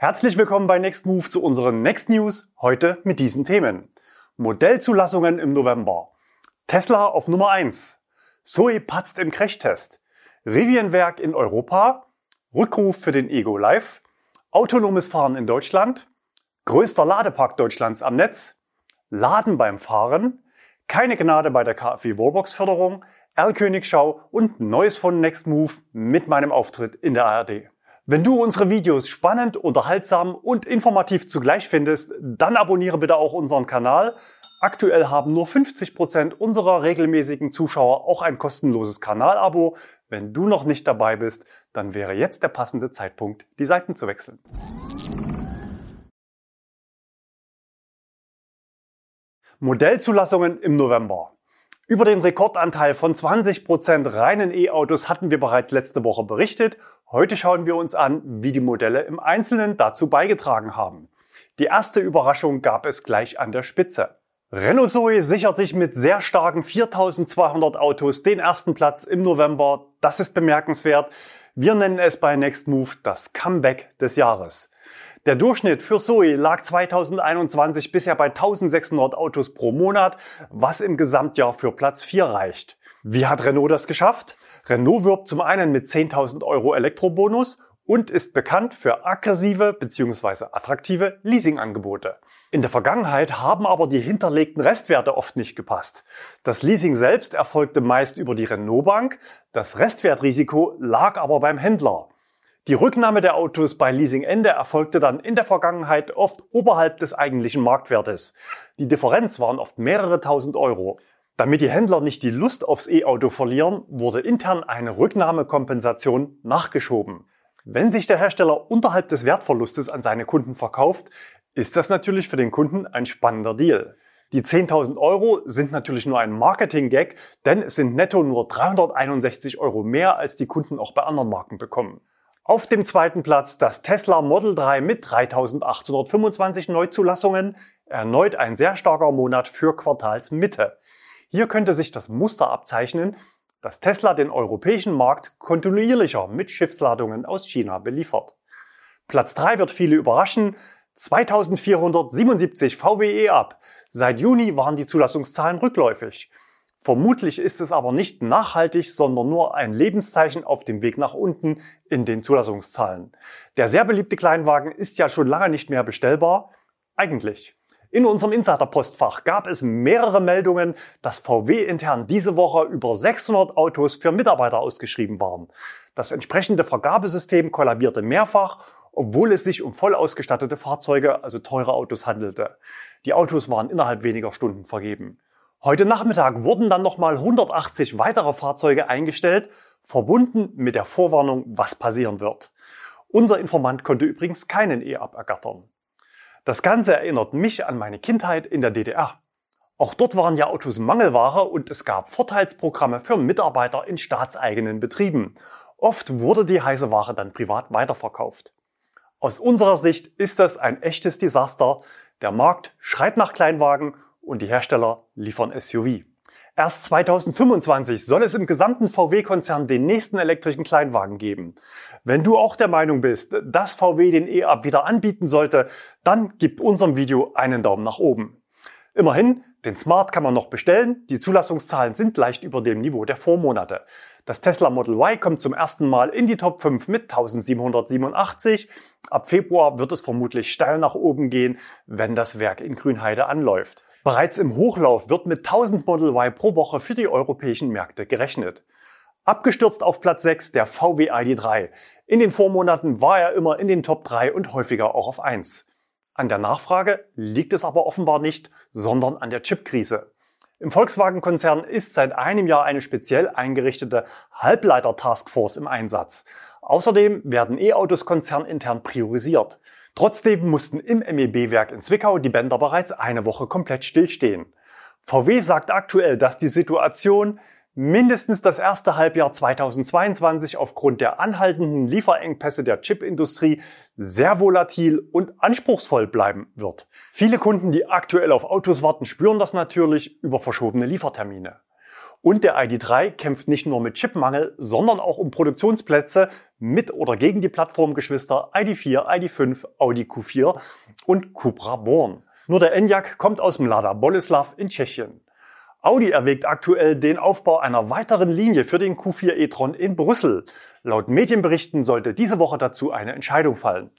Herzlich willkommen bei Next Move zu unseren Next News, heute mit diesen Themen. Modellzulassungen im November. Tesla auf Nummer 1. Zoe patzt im Crashtest. Rivianwerk in Europa. Rückruf für den Ego Live. Autonomes Fahren in Deutschland. Größter Ladepark Deutschlands am Netz. Laden beim Fahren. Keine Gnade bei der KfW Wallbox Förderung. Erlkönigschau und Neues von Next Move mit meinem Auftritt in der ARD. Wenn du unsere Videos spannend, unterhaltsam und informativ zugleich findest, dann abonniere bitte auch unseren Kanal. Aktuell haben nur 50 Prozent unserer regelmäßigen Zuschauer auch ein kostenloses Kanalabo. Wenn du noch nicht dabei bist, dann wäre jetzt der passende Zeitpunkt, die Seiten zu wechseln. Modellzulassungen im November. Über den Rekordanteil von 20% reinen E-Autos hatten wir bereits letzte Woche berichtet. Heute schauen wir uns an, wie die Modelle im Einzelnen dazu beigetragen haben. Die erste Überraschung gab es gleich an der Spitze. Renault Zoe sichert sich mit sehr starken 4200 Autos den ersten Platz im November. Das ist bemerkenswert. Wir nennen es bei Next Move das Comeback des Jahres. Der Durchschnitt für Zoe lag 2021 bisher bei 1600 Autos pro Monat, was im Gesamtjahr für Platz 4 reicht. Wie hat Renault das geschafft? Renault wirbt zum einen mit 10.000 Euro Elektrobonus und ist bekannt für aggressive bzw. attraktive Leasingangebote. In der Vergangenheit haben aber die hinterlegten Restwerte oft nicht gepasst. Das Leasing selbst erfolgte meist über die Renault Bank, das Restwertrisiko lag aber beim Händler. Die Rücknahme der Autos bei Leasingende erfolgte dann in der Vergangenheit oft oberhalb des eigentlichen Marktwertes. Die Differenz waren oft mehrere tausend Euro. Damit die Händler nicht die Lust aufs E-Auto verlieren, wurde intern eine Rücknahmekompensation nachgeschoben. Wenn sich der Hersteller unterhalb des Wertverlustes an seine Kunden verkauft, ist das natürlich für den Kunden ein spannender Deal. Die 10.000 Euro sind natürlich nur ein Marketing-Gag, denn es sind netto nur 361 Euro mehr, als die Kunden auch bei anderen Marken bekommen. Auf dem zweiten Platz das Tesla Model 3 mit 3825 Neuzulassungen. Erneut ein sehr starker Monat für Quartalsmitte. Hier könnte sich das Muster abzeichnen, dass Tesla den europäischen Markt kontinuierlicher mit Schiffsladungen aus China beliefert. Platz 3 wird viele überraschen. 2477 VWE ab. Seit Juni waren die Zulassungszahlen rückläufig. Vermutlich ist es aber nicht nachhaltig, sondern nur ein Lebenszeichen auf dem Weg nach unten in den Zulassungszahlen. Der sehr beliebte Kleinwagen ist ja schon lange nicht mehr bestellbar. Eigentlich. In unserem Insider-Postfach gab es mehrere Meldungen, dass VW intern diese Woche über 600 Autos für Mitarbeiter ausgeschrieben waren. Das entsprechende Vergabesystem kollabierte mehrfach, obwohl es sich um voll ausgestattete Fahrzeuge, also teure Autos handelte. Die Autos waren innerhalb weniger Stunden vergeben. Heute Nachmittag wurden dann nochmal 180 weitere Fahrzeuge eingestellt, verbunden mit der Vorwarnung, was passieren wird. Unser Informant konnte übrigens keinen E-Up ergattern. Das Ganze erinnert mich an meine Kindheit in der DDR. Auch dort waren ja Autos Mangelware und es gab Vorteilsprogramme für Mitarbeiter in staatseigenen Betrieben. Oft wurde die heiße Ware dann privat weiterverkauft. Aus unserer Sicht ist das ein echtes Desaster. Der Markt schreit nach Kleinwagen und die Hersteller liefern SUV. Erst 2025 soll es im gesamten VW-Konzern den nächsten elektrischen Kleinwagen geben. Wenn du auch der Meinung bist, dass VW den E-Up wieder anbieten sollte, dann gib unserem Video einen Daumen nach oben. Immerhin, den Smart kann man noch bestellen. Die Zulassungszahlen sind leicht über dem Niveau der Vormonate. Das Tesla Model Y kommt zum ersten Mal in die Top 5 mit 1787. Ab Februar wird es vermutlich steil nach oben gehen, wenn das Werk in Grünheide anläuft. Bereits im Hochlauf wird mit 1000 Model Y pro Woche für die europäischen Märkte gerechnet. Abgestürzt auf Platz 6 der VW ID3. In den Vormonaten war er immer in den Top 3 und häufiger auch auf 1. An der Nachfrage liegt es aber offenbar nicht, sondern an der Chipkrise. Im Volkswagen-Konzern ist seit einem Jahr eine speziell eingerichtete Halbleiter-Taskforce im Einsatz. Außerdem werden E-Autos konzernintern priorisiert. Trotzdem mussten im MEB-Werk in Zwickau die Bänder bereits eine Woche komplett stillstehen. VW sagt aktuell, dass die Situation mindestens das erste Halbjahr 2022 aufgrund der anhaltenden Lieferengpässe der Chipindustrie sehr volatil und anspruchsvoll bleiben wird. Viele Kunden, die aktuell auf Autos warten, spüren das natürlich über verschobene Liefertermine. Und der ID3 kämpft nicht nur mit Chipmangel, sondern auch um Produktionsplätze mit oder gegen die Plattformgeschwister ID4, ID5, Audi Q4 und Cupra Born. Nur der Enyaq kommt aus dem Lada Boleslav in Tschechien. Audi erwägt aktuell den Aufbau einer weiteren Linie für den Q4 e-tron in Brüssel. Laut Medienberichten sollte diese Woche dazu eine Entscheidung fallen.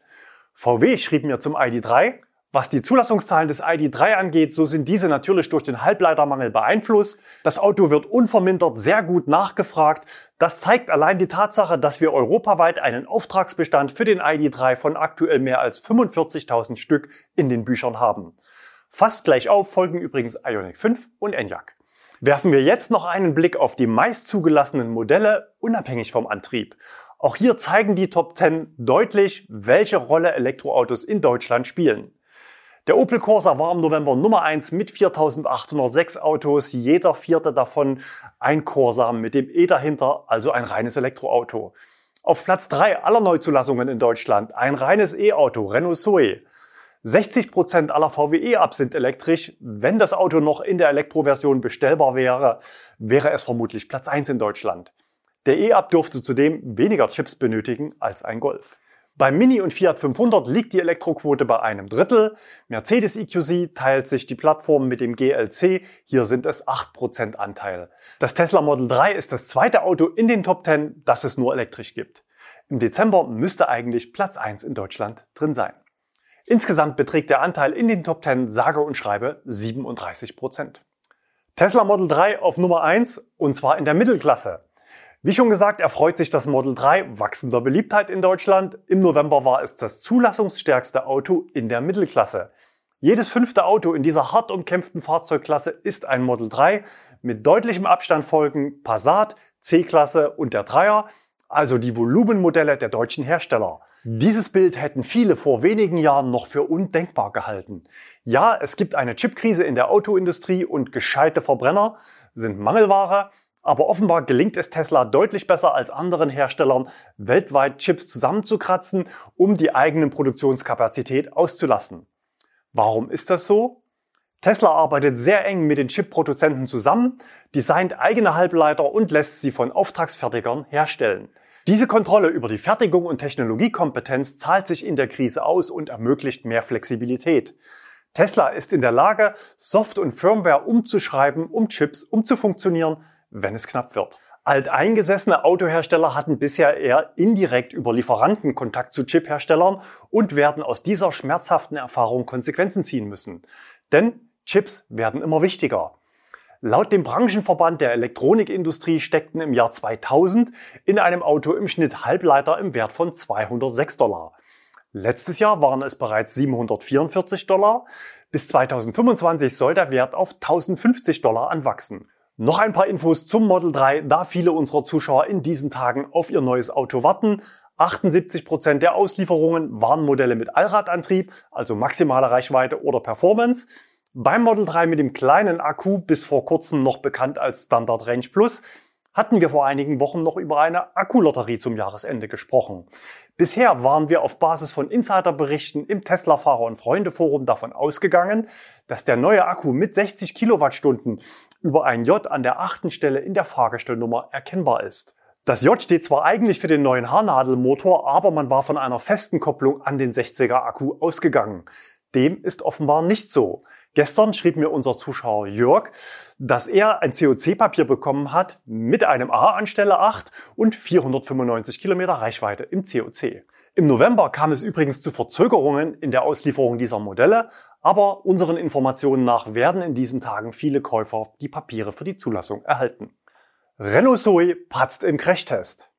VW schrieb mir zum ID3, was die Zulassungszahlen des ID3 angeht, so sind diese natürlich durch den Halbleitermangel beeinflusst. Das Auto wird unvermindert sehr gut nachgefragt. Das zeigt allein die Tatsache, dass wir europaweit einen Auftragsbestand für den ID3 von aktuell mehr als 45.000 Stück in den Büchern haben. Fast gleich auf folgen übrigens Ioniq 5 und Enyaq. Werfen wir jetzt noch einen Blick auf die meist zugelassenen Modelle, unabhängig vom Antrieb. Auch hier zeigen die Top 10 deutlich, welche Rolle Elektroautos in Deutschland spielen. Der Opel Corsa war im November Nummer 1 mit 4806 Autos, jeder vierte davon ein Corsa mit dem E dahinter, also ein reines Elektroauto. Auf Platz 3 aller Neuzulassungen in Deutschland ein reines E-Auto, Renault Zoe. 60 Prozent aller VW-E-Up sind elektrisch. Wenn das Auto noch in der Elektroversion bestellbar wäre, wäre es vermutlich Platz 1 in Deutschland. Der E-Up dürfte zudem weniger Chips benötigen als ein Golf. Beim Mini und Fiat 500 liegt die Elektroquote bei einem Drittel. Mercedes EQC teilt sich die Plattform mit dem GLC. Hier sind es 8% Anteil. Das Tesla Model 3 ist das zweite Auto in den Top 10, das es nur elektrisch gibt. Im Dezember müsste eigentlich Platz 1 in Deutschland drin sein. Insgesamt beträgt der Anteil in den Top 10 sage und schreibe 37% Tesla Model 3 auf Nummer 1 und zwar in der Mittelklasse. Wie schon gesagt, erfreut sich das Model 3 wachsender Beliebtheit in Deutschland. Im November war es das zulassungsstärkste Auto in der Mittelklasse. Jedes fünfte Auto in dieser hart umkämpften Fahrzeugklasse ist ein Model 3. Mit deutlichem Abstand folgen Passat, C-Klasse und der Dreier also die Volumenmodelle der deutschen Hersteller. Dieses Bild hätten viele vor wenigen Jahren noch für undenkbar gehalten. Ja, es gibt eine Chipkrise in der Autoindustrie und gescheite Verbrenner sind Mangelware, aber offenbar gelingt es Tesla deutlich besser als anderen Herstellern, weltweit Chips zusammenzukratzen, um die eigenen Produktionskapazität auszulassen. Warum ist das so? Tesla arbeitet sehr eng mit den Chip-Produzenten zusammen, designt eigene Halbleiter und lässt sie von Auftragsfertigern herstellen. Diese Kontrolle über die Fertigung und Technologiekompetenz zahlt sich in der Krise aus und ermöglicht mehr Flexibilität. Tesla ist in der Lage, Soft- und Firmware umzuschreiben, um Chips umzufunktionieren, wenn es knapp wird. Alteingesessene Autohersteller hatten bisher eher indirekt über Lieferanten Kontakt zu Chipherstellern und werden aus dieser schmerzhaften Erfahrung Konsequenzen ziehen müssen. Denn Chips werden immer wichtiger. Laut dem Branchenverband der Elektronikindustrie steckten im Jahr 2000 in einem Auto im Schnitt Halbleiter im Wert von 206 Dollar. Letztes Jahr waren es bereits 744 Dollar. Bis 2025 soll der Wert auf 1050 Dollar anwachsen. Noch ein paar Infos zum Model 3, da viele unserer Zuschauer in diesen Tagen auf ihr neues Auto warten. 78 Prozent der Auslieferungen waren Modelle mit Allradantrieb, also maximale Reichweite oder Performance. Beim Model 3 mit dem kleinen Akku, bis vor kurzem noch bekannt als Standard Range Plus, hatten wir vor einigen Wochen noch über eine Akkulotterie zum Jahresende gesprochen. Bisher waren wir auf Basis von Insiderberichten im Tesla-Fahrer- und Freunde-Forum davon ausgegangen, dass der neue Akku mit 60 Kilowattstunden über ein J an der achten Stelle in der Fahrgestellnummer erkennbar ist. Das J steht zwar eigentlich für den neuen Haarnadelmotor, aber man war von einer festen Kopplung an den 60er Akku ausgegangen. Dem ist offenbar nicht so. Gestern schrieb mir unser Zuschauer Jörg, dass er ein COC-Papier bekommen hat mit einem A an Stelle 8 und 495 Kilometer Reichweite im COC. Im November kam es übrigens zu Verzögerungen in der Auslieferung dieser Modelle, aber unseren Informationen nach werden in diesen Tagen viele Käufer die Papiere für die Zulassung erhalten. Renault Zoe patzt im Crashtest.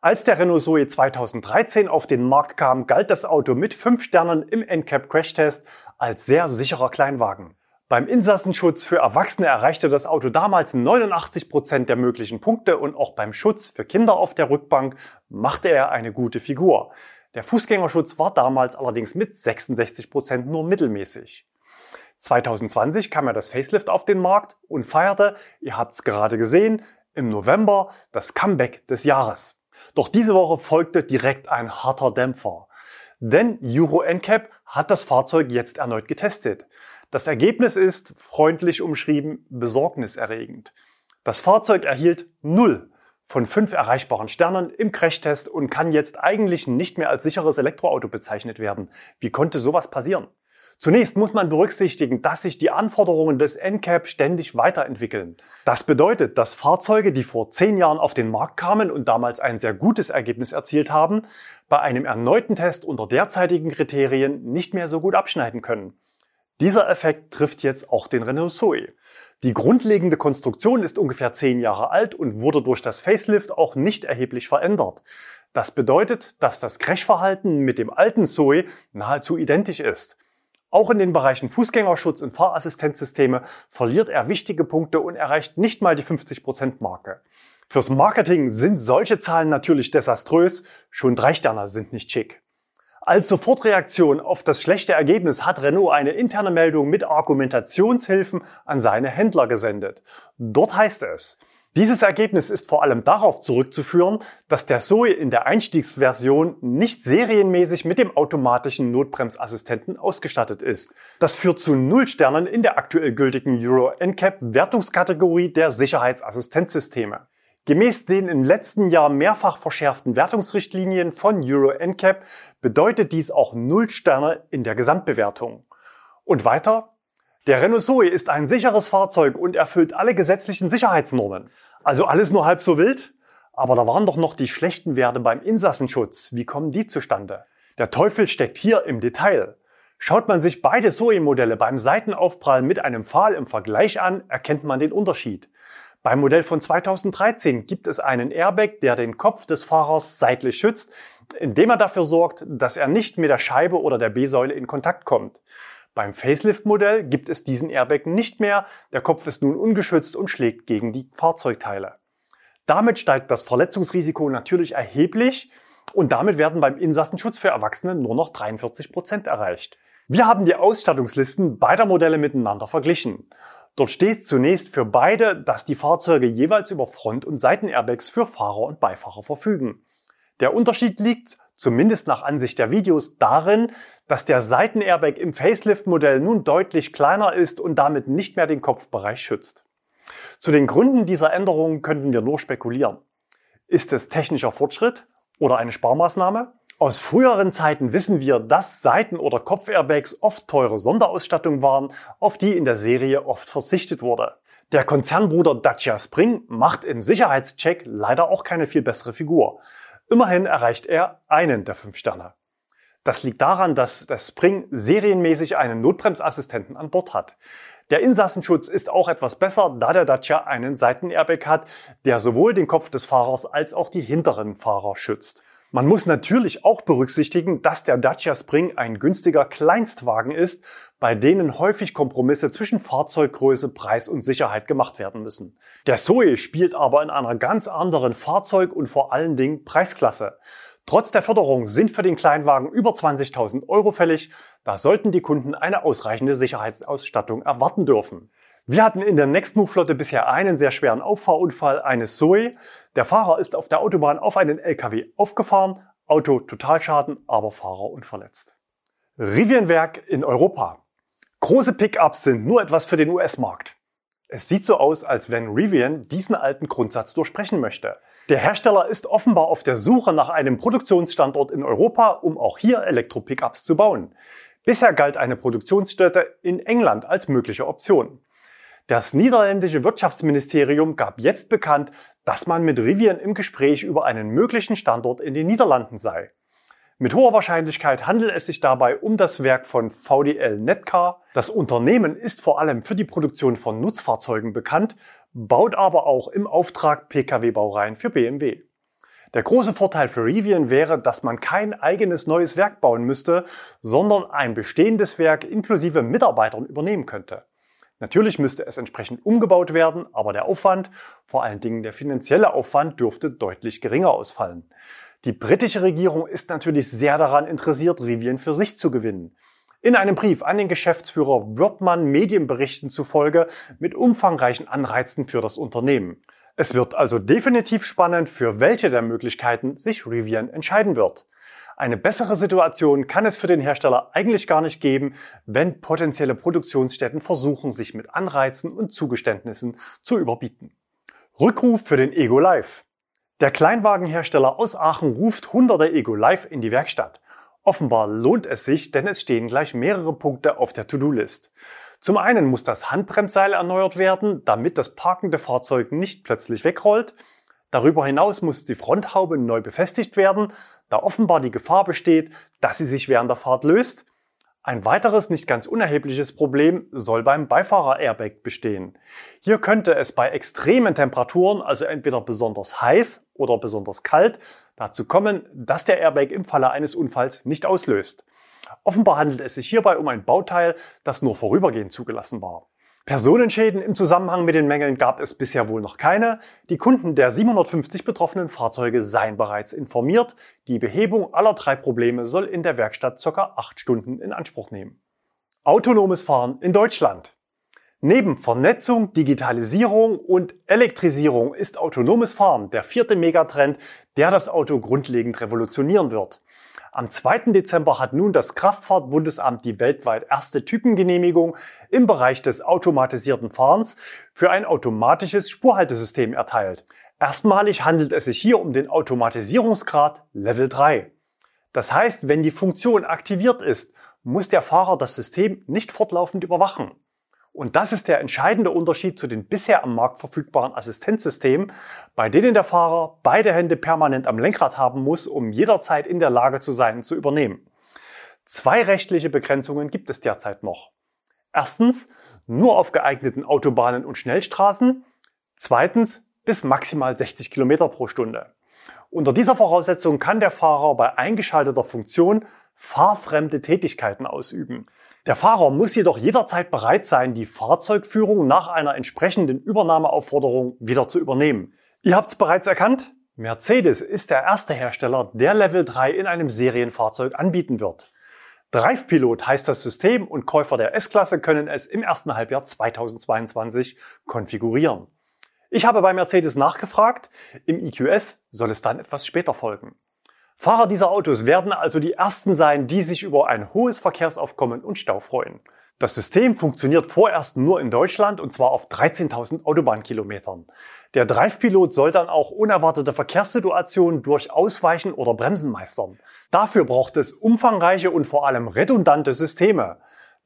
Als der Renault Zoe 2013 auf den Markt kam, galt das Auto mit 5 Sternen im NCAP Crashtest als sehr sicherer Kleinwagen. Beim Insassenschutz für Erwachsene erreichte das Auto damals 89 Prozent der möglichen Punkte und auch beim Schutz für Kinder auf der Rückbank machte er eine gute Figur. Der Fußgängerschutz war damals allerdings mit 66 Prozent nur mittelmäßig. 2020 kam ja das Facelift auf den Markt und feierte, ihr habt es gerade gesehen, im November das Comeback des Jahres. Doch diese Woche folgte direkt ein harter Dämpfer. Denn Euro NCAP hat das Fahrzeug jetzt erneut getestet. Das Ergebnis ist, freundlich umschrieben, besorgniserregend. Das Fahrzeug erhielt 0 von 5 erreichbaren Sternen im Crashtest und kann jetzt eigentlich nicht mehr als sicheres Elektroauto bezeichnet werden. Wie konnte sowas passieren? Zunächst muss man berücksichtigen, dass sich die Anforderungen des NCAP ständig weiterentwickeln. Das bedeutet, dass Fahrzeuge, die vor zehn Jahren auf den Markt kamen und damals ein sehr gutes Ergebnis erzielt haben, bei einem erneuten Test unter derzeitigen Kriterien nicht mehr so gut abschneiden können. Dieser Effekt trifft jetzt auch den Renault Zoe. Die grundlegende Konstruktion ist ungefähr zehn Jahre alt und wurde durch das Facelift auch nicht erheblich verändert. Das bedeutet, dass das Crashverhalten mit dem alten Zoe nahezu identisch ist. Auch in den Bereichen Fußgängerschutz und Fahrassistenzsysteme verliert er wichtige Punkte und erreicht nicht mal die 50%-Marke. Fürs Marketing sind solche Zahlen natürlich desaströs, schon drei Sterne sind nicht schick. Als Sofortreaktion auf das schlechte Ergebnis hat Renault eine interne Meldung mit Argumentationshilfen an seine Händler gesendet. Dort heißt es, dieses Ergebnis ist vor allem darauf zurückzuführen, dass der Zoe in der Einstiegsversion nicht serienmäßig mit dem automatischen Notbremsassistenten ausgestattet ist. Das führt zu Null Sternen in der aktuell gültigen Euro NCAP Wertungskategorie der Sicherheitsassistenzsysteme. Gemäß den im letzten Jahr mehrfach verschärften Wertungsrichtlinien von Euro NCAP bedeutet dies auch Null Sterne in der Gesamtbewertung. Und weiter, der Renault Zoe ist ein sicheres Fahrzeug und erfüllt alle gesetzlichen Sicherheitsnormen. Also alles nur halb so wild? Aber da waren doch noch die schlechten Werte beim Insassenschutz. Wie kommen die zustande? Der Teufel steckt hier im Detail. Schaut man sich beide Zoe-Modelle beim Seitenaufprall mit einem Pfahl im Vergleich an, erkennt man den Unterschied. Beim Modell von 2013 gibt es einen Airbag, der den Kopf des Fahrers seitlich schützt, indem er dafür sorgt, dass er nicht mit der Scheibe oder der B-Säule in Kontakt kommt. Beim Facelift-Modell gibt es diesen Airbag nicht mehr. Der Kopf ist nun ungeschützt und schlägt gegen die Fahrzeugteile. Damit steigt das Verletzungsrisiko natürlich erheblich und damit werden beim Insassenschutz für Erwachsene nur noch 43 Prozent erreicht. Wir haben die Ausstattungslisten beider Modelle miteinander verglichen. Dort steht zunächst für beide, dass die Fahrzeuge jeweils über Front- und Seitenairbags für Fahrer und Beifahrer verfügen. Der Unterschied liegt zumindest nach Ansicht der Videos, darin, dass der Seitenairbag im Facelift-Modell nun deutlich kleiner ist und damit nicht mehr den Kopfbereich schützt. Zu den Gründen dieser Änderungen könnten wir nur spekulieren. Ist es technischer Fortschritt oder eine Sparmaßnahme? Aus früheren Zeiten wissen wir, dass Seiten- oder Kopfairbags oft teure Sonderausstattung waren, auf die in der Serie oft verzichtet wurde. Der Konzernbruder Dacia Spring macht im Sicherheitscheck leider auch keine viel bessere Figur. Immerhin erreicht er einen der fünf Sterne. Das liegt daran, dass der Spring serienmäßig einen Notbremsassistenten an Bord hat. Der Insassenschutz ist auch etwas besser, da der Dacia einen Seitenairbag hat, der sowohl den Kopf des Fahrers als auch die hinteren Fahrer schützt. Man muss natürlich auch berücksichtigen, dass der Dacia Spring ein günstiger Kleinstwagen ist, bei denen häufig Kompromisse zwischen Fahrzeuggröße, Preis und Sicherheit gemacht werden müssen. Der Zoe spielt aber in einer ganz anderen Fahrzeug- und vor allen Dingen Preisklasse. Trotz der Förderung sind für den Kleinwagen über 20.000 Euro fällig. Da sollten die Kunden eine ausreichende Sicherheitsausstattung erwarten dürfen. Wir hatten in der Nextmove-Flotte bisher einen sehr schweren Auffahrunfall eines Zoe. Der Fahrer ist auf der Autobahn auf einen LKW aufgefahren, Auto Totalschaden, aber Fahrer unverletzt. Rivianwerk in Europa. Große Pickups sind nur etwas für den US-Markt. Es sieht so aus, als wenn Rivian diesen alten Grundsatz durchbrechen möchte. Der Hersteller ist offenbar auf der Suche nach einem Produktionsstandort in Europa, um auch hier Elektro-Pickups zu bauen. Bisher galt eine Produktionsstätte in England als mögliche Option. Das niederländische Wirtschaftsministerium gab jetzt bekannt, dass man mit Rivian im Gespräch über einen möglichen Standort in den Niederlanden sei. Mit hoher Wahrscheinlichkeit handelt es sich dabei um das Werk von VDL Netcar. Das Unternehmen ist vor allem für die Produktion von Nutzfahrzeugen bekannt, baut aber auch im Auftrag Pkw-Baureihen für BMW. Der große Vorteil für Rivian wäre, dass man kein eigenes neues Werk bauen müsste, sondern ein bestehendes Werk inklusive Mitarbeitern übernehmen könnte. Natürlich müsste es entsprechend umgebaut werden, aber der Aufwand, vor allen Dingen der finanzielle Aufwand, dürfte deutlich geringer ausfallen. Die britische Regierung ist natürlich sehr daran interessiert, Rivian für sich zu gewinnen. In einem Brief an den Geschäftsführer wird man Medienberichten zufolge mit umfangreichen Anreizen für das Unternehmen. Es wird also definitiv spannend, für welche der Möglichkeiten sich Rivian entscheiden wird. Eine bessere Situation kann es für den Hersteller eigentlich gar nicht geben, wenn potenzielle Produktionsstätten versuchen, sich mit Anreizen und Zugeständnissen zu überbieten. Rückruf für den Ego Live. Der Kleinwagenhersteller aus Aachen ruft hunderte Ego Live in die Werkstatt. Offenbar lohnt es sich, denn es stehen gleich mehrere Punkte auf der To-Do-List. Zum einen muss das Handbremsseil erneuert werden, damit das parkende Fahrzeug nicht plötzlich wegrollt. Darüber hinaus muss die Fronthaube neu befestigt werden, da offenbar die Gefahr besteht, dass sie sich während der Fahrt löst. Ein weiteres nicht ganz unerhebliches Problem soll beim Beifahrer-Airbag bestehen. Hier könnte es bei extremen Temperaturen, also entweder besonders heiß oder besonders kalt, dazu kommen, dass der Airbag im Falle eines Unfalls nicht auslöst. Offenbar handelt es sich hierbei um ein Bauteil, das nur vorübergehend zugelassen war. Personenschäden im Zusammenhang mit den Mängeln gab es bisher wohl noch keine. Die Kunden der 750 betroffenen Fahrzeuge seien bereits informiert. Die Behebung aller drei Probleme soll in der Werkstatt ca. acht Stunden in Anspruch nehmen. Autonomes Fahren in Deutschland. Neben Vernetzung, Digitalisierung und Elektrisierung ist autonomes Fahren der vierte Megatrend, der das Auto grundlegend revolutionieren wird. Am 2. Dezember hat nun das Kraftfahrtbundesamt die weltweit erste Typengenehmigung im Bereich des automatisierten Fahrens für ein automatisches Spurhaltesystem erteilt. Erstmalig handelt es sich hier um den Automatisierungsgrad Level 3. Das heißt, wenn die Funktion aktiviert ist, muss der Fahrer das System nicht fortlaufend überwachen. Und das ist der entscheidende Unterschied zu den bisher am Markt verfügbaren Assistenzsystemen, bei denen der Fahrer beide Hände permanent am Lenkrad haben muss, um jederzeit in der Lage zu sein, zu übernehmen. Zwei rechtliche Begrenzungen gibt es derzeit noch. Erstens, nur auf geeigneten Autobahnen und Schnellstraßen. Zweitens, bis maximal 60 Kilometer pro Stunde. Unter dieser Voraussetzung kann der Fahrer bei eingeschalteter Funktion fahrfremde Tätigkeiten ausüben. Der Fahrer muss jedoch jederzeit bereit sein, die Fahrzeugführung nach einer entsprechenden Übernahmeaufforderung wieder zu übernehmen. Ihr habt's bereits erkannt? Mercedes ist der erste Hersteller, der Level 3 in einem Serienfahrzeug anbieten wird. Drive-Pilot heißt das System und Käufer der S-Klasse können es im ersten Halbjahr 2022 konfigurieren. Ich habe bei Mercedes nachgefragt, im EQS soll es dann etwas später folgen. Fahrer dieser Autos werden also die ersten sein, die sich über ein hohes Verkehrsaufkommen und Stau freuen. Das System funktioniert vorerst nur in Deutschland und zwar auf 13.000 Autobahnkilometern. Der Drive-Pilot soll dann auch unerwartete Verkehrssituationen durch Ausweichen oder Bremsen meistern. Dafür braucht es umfangreiche und vor allem redundante Systeme.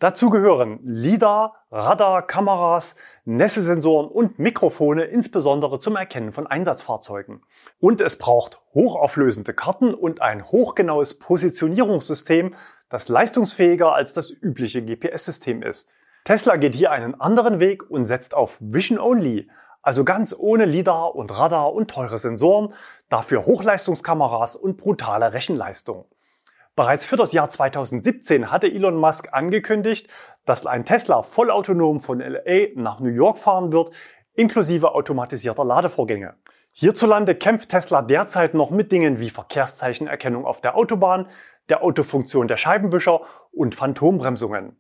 Dazu gehören LIDAR, Radar, Kameras, Nässesensoren und Mikrofone, insbesondere zum Erkennen von Einsatzfahrzeugen. Und es braucht hochauflösende Karten und ein hochgenaues Positionierungssystem, das leistungsfähiger als das übliche GPS-System ist. Tesla geht hier einen anderen Weg und setzt auf Vision Only, also ganz ohne LIDAR und Radar und teure Sensoren, dafür Hochleistungskameras und brutale Rechenleistung. Bereits für das Jahr 2017 hatte Elon Musk angekündigt, dass ein Tesla vollautonom von LA nach New York fahren wird, inklusive automatisierter Ladevorgänge. Hierzulande kämpft Tesla derzeit noch mit Dingen wie Verkehrszeichenerkennung auf der Autobahn, der Autofunktion der Scheibenwischer und Phantombremsungen.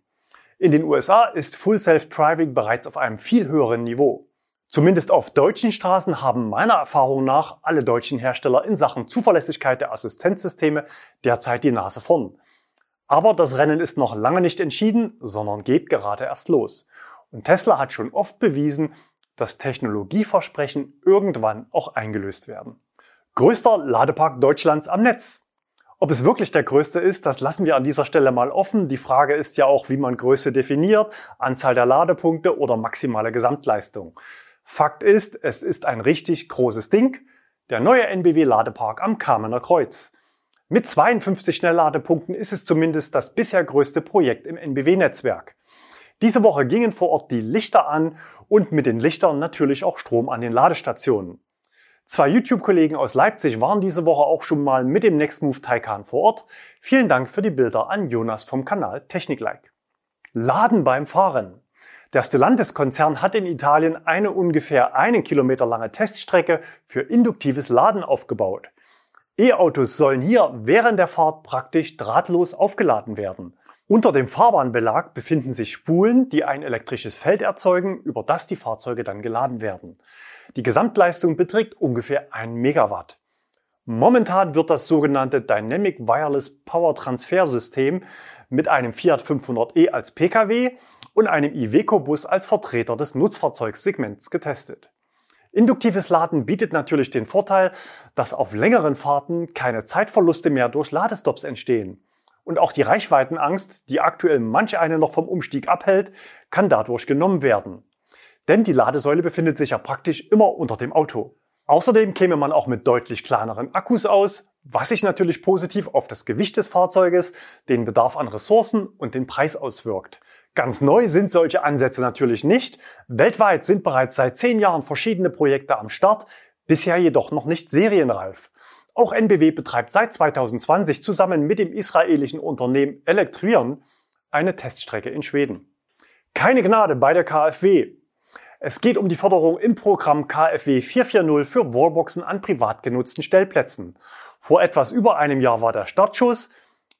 In den USA ist Full Self-Driving bereits auf einem viel höheren Niveau. Zumindest auf deutschen Straßen haben meiner Erfahrung nach alle deutschen Hersteller in Sachen Zuverlässigkeit der Assistenzsysteme derzeit die Nase vorn. Aber das Rennen ist noch lange nicht entschieden, sondern geht gerade erst los. Und Tesla hat schon oft bewiesen, dass Technologieversprechen irgendwann auch eingelöst werden. Größter Ladepark Deutschlands am Netz. Ob es wirklich der größte ist, das lassen wir an dieser Stelle mal offen. Die Frage ist ja auch, wie man Größe definiert, Anzahl der Ladepunkte oder maximale Gesamtleistung. Fakt ist, es ist ein richtig großes Ding. Der neue NBW-Ladepark am Kamener Kreuz. Mit 52 Schnellladepunkten ist es zumindest das bisher größte Projekt im NBW-Netzwerk. Diese Woche gingen vor Ort die Lichter an und mit den Lichtern natürlich auch Strom an den Ladestationen. Zwei YouTube-Kollegen aus Leipzig waren diese Woche auch schon mal mit dem Nextmove Taycan vor Ort. Vielen Dank für die Bilder an Jonas vom Kanal Techniklike. Laden beim Fahren. Der Stellantis-Konzern hat in Italien eine ungefähr einen Kilometer lange Teststrecke für induktives Laden aufgebaut. E-Autos sollen hier während der Fahrt praktisch drahtlos aufgeladen werden. Unter dem Fahrbahnbelag befinden sich Spulen, die ein elektrisches Feld erzeugen, über das die Fahrzeuge dann geladen werden. Die Gesamtleistung beträgt ungefähr 1 Megawatt. Momentan wird das sogenannte Dynamic Wireless Power Transfer System mit einem Fiat 500e als Pkw und einem Iveco-Bus als Vertreter des Nutzfahrzeugsegments getestet. Induktives Laden bietet natürlich den Vorteil, dass auf längeren Fahrten keine Zeitverluste mehr durch Ladestops entstehen. Und auch die Reichweitenangst, die aktuell manch eine noch vom Umstieg abhält, kann dadurch genommen werden. Denn die Ladesäule befindet sich ja praktisch immer unter dem Auto. Außerdem käme man auch mit deutlich kleineren Akkus aus, was sich natürlich positiv auf das Gewicht des Fahrzeuges, den Bedarf an Ressourcen und den Preis auswirkt. Ganz neu sind solche Ansätze natürlich nicht. Weltweit sind bereits seit zehn Jahren verschiedene Projekte am Start, bisher jedoch noch nicht serienreif. Auch NBW betreibt seit 2020 zusammen mit dem israelischen Unternehmen Electrion eine Teststrecke in Schweden. Keine Gnade bei der KfW. Es geht um die Förderung im Programm KfW 440 für Wallboxen an privat genutzten Stellplätzen. Vor etwas über einem Jahr war der Startschuss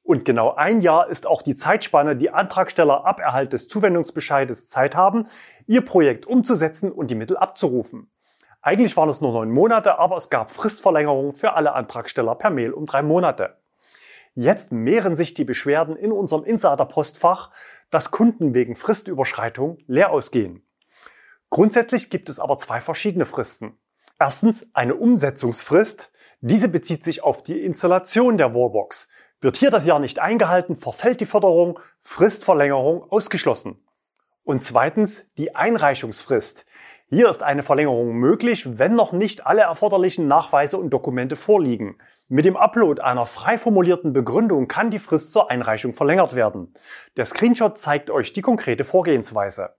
und genau ein Jahr ist auch die Zeitspanne, die Antragsteller ab Erhalt des Zuwendungsbescheides Zeit haben, ihr Projekt umzusetzen und die Mittel abzurufen. Eigentlich waren es nur neun Monate, aber es gab Fristverlängerungen für alle Antragsteller per Mail um drei Monate. Jetzt mehren sich die Beschwerden in unserem Insider-Postfach, dass Kunden wegen Fristüberschreitung leer ausgehen. Grundsätzlich gibt es aber zwei verschiedene Fristen. Erstens eine Umsetzungsfrist. Diese bezieht sich auf die Installation der Wallbox. Wird hier das Jahr nicht eingehalten, verfällt die Förderung, Fristverlängerung ausgeschlossen. Und zweitens die Einreichungsfrist. Hier ist eine Verlängerung möglich, wenn noch nicht alle erforderlichen Nachweise und Dokumente vorliegen. Mit dem Upload einer frei formulierten Begründung kann die Frist zur Einreichung verlängert werden. Der Screenshot zeigt euch die konkrete Vorgehensweise.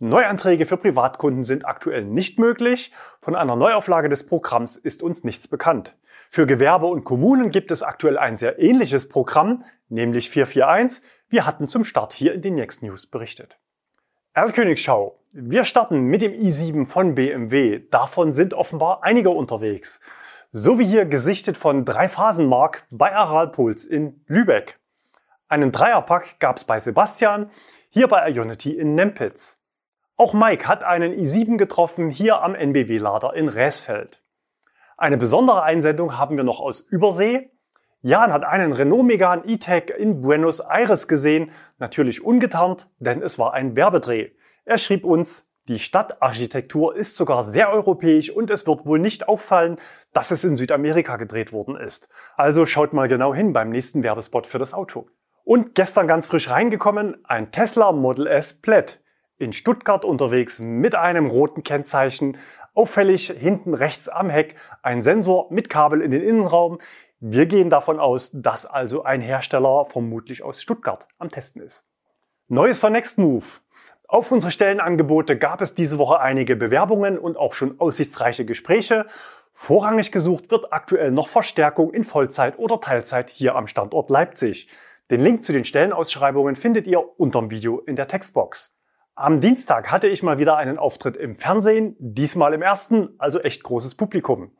Neuanträge für Privatkunden sind aktuell nicht möglich. Von einer Neuauflage des Programms ist uns nichts bekannt. Für Gewerbe und Kommunen gibt es aktuell ein sehr ähnliches Programm, nämlich 441. Wir hatten zum Start hier in den Next News berichtet. Erlkönigschau. Wir starten mit dem i7 von BMW. Davon sind offenbar einige unterwegs. So wie hier gesichtet von Drei-Phasen-Mark bei Aralpuls in Lübeck. Einen Dreierpack gab es bei Sebastian, hier bei Ionity in Nempitz. Auch Mike hat einen i7 getroffen, hier am NBW-Lader in Räsfeld. Eine besondere Einsendung haben wir noch aus Übersee. Jan hat einen Renault Megane E-Tech in Buenos Aires gesehen, natürlich ungetarnt, denn es war ein Werbedreh. Er schrieb uns, die Stadtarchitektur ist sogar sehr europäisch und es wird wohl nicht auffallen, dass es in Südamerika gedreht worden ist. Also schaut mal genau hin beim nächsten Werbespot für das Auto. Und gestern ganz frisch reingekommen, ein Tesla Model S Plaid in Stuttgart unterwegs mit einem roten Kennzeichen. Auffällig hinten rechts am Heck ein Sensor mit Kabel in den Innenraum. Wir gehen davon aus, dass also ein Hersteller vermutlich aus Stuttgart am Testen ist. Neues von Nextmove. Auf unsere Stellenangebote gab es diese Woche einige Bewerbungen und auch schon aussichtsreiche Gespräche. Vorrangig gesucht wird aktuell noch Verstärkung in Vollzeit oder Teilzeit hier am Standort Leipzig. Den Link zu den Stellenausschreibungen findet ihr unterm Video in der Textbox. Am Dienstag hatte ich mal wieder einen Auftritt im Fernsehen, diesmal im ersten, also echt großes Publikum.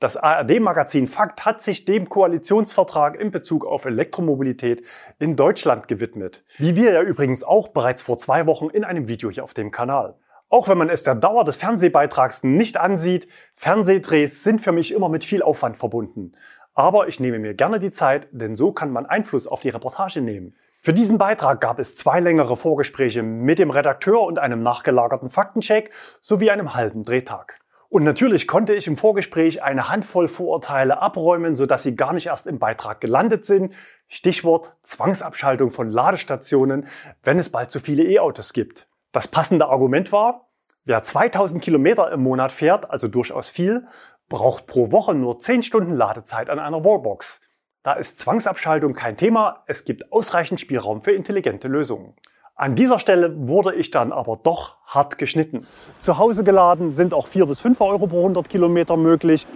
Das ARD-Magazin Fakt hat sich dem Koalitionsvertrag in Bezug auf Elektromobilität in Deutschland gewidmet. Wie wir ja übrigens auch bereits vor zwei Wochen in einem Video hier auf dem Kanal. Auch wenn man es der Dauer des Fernsehbeitrags nicht ansieht, Fernsehdrehs sind für mich immer mit viel Aufwand verbunden. Aber ich nehme mir gerne die Zeit, denn so kann man Einfluss auf die Reportage nehmen. Für diesen Beitrag gab es zwei längere Vorgespräche mit dem Redakteur und einem nachgelagerten Faktencheck sowie einem halben Drehtag. Und natürlich konnte ich im Vorgespräch eine Handvoll Vorurteile abräumen, sodass sie gar nicht erst im Beitrag gelandet sind. Stichwort Zwangsabschaltung von Ladestationen, wenn es bald zu viele E-Autos gibt. Das passende Argument war, wer 2000 Kilometer im Monat fährt, also durchaus viel, braucht pro Woche nur 10 Stunden Ladezeit an einer Wallbox. Da ist Zwangsabschaltung kein Thema, es gibt ausreichend Spielraum für intelligente Lösungen. An dieser Stelle wurde ich dann aber doch hart geschnitten. Zu Hause geladen sind auch 4 bis 5 Euro pro 100 Kilometer möglich.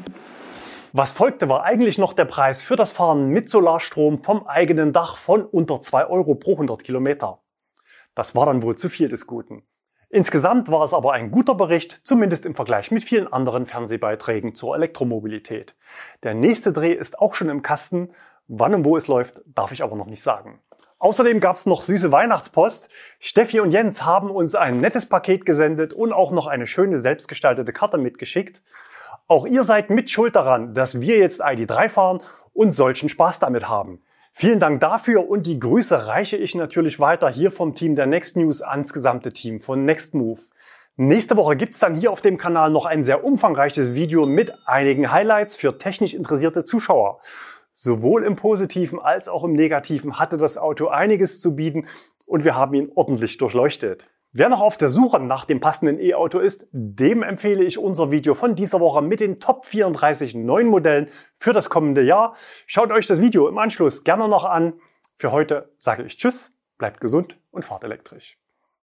Was folgte, war eigentlich noch der Preis für das Fahren mit Solarstrom vom eigenen Dach von unter 2 Euro pro 100 Kilometer. Das war dann wohl zu viel des Guten. Insgesamt war es aber ein guter Bericht, zumindest im Vergleich mit vielen anderen Fernsehbeiträgen zur Elektromobilität. Der nächste Dreh ist auch schon im Kasten. Wann und wo es läuft, darf ich aber noch nicht sagen. Außerdem gab es noch süße Weihnachtspost. Steffi und Jens haben uns ein nettes Paket gesendet und auch noch eine schöne selbstgestaltete Karte mitgeschickt. Auch ihr seid mit schuld daran, dass wir jetzt ID3 fahren und solchen Spaß damit haben. Vielen Dank dafür und die Grüße reiche ich natürlich weiter hier vom Team der Next News ans gesamte Team von Next Move. Nächste Woche gibt's dann hier auf dem Kanal noch ein sehr umfangreiches Video mit einigen Highlights für technisch interessierte Zuschauer. Sowohl im positiven als auch im negativen hatte das Auto einiges zu bieten und wir haben ihn ordentlich durchleuchtet. Wer noch auf der Suche nach dem passenden E-Auto ist, dem empfehle ich unser Video von dieser Woche mit den Top 34 neuen Modellen für das kommende Jahr. Schaut euch das Video im Anschluss gerne noch an. Für heute sage ich Tschüss, bleibt gesund und fahrt elektrisch.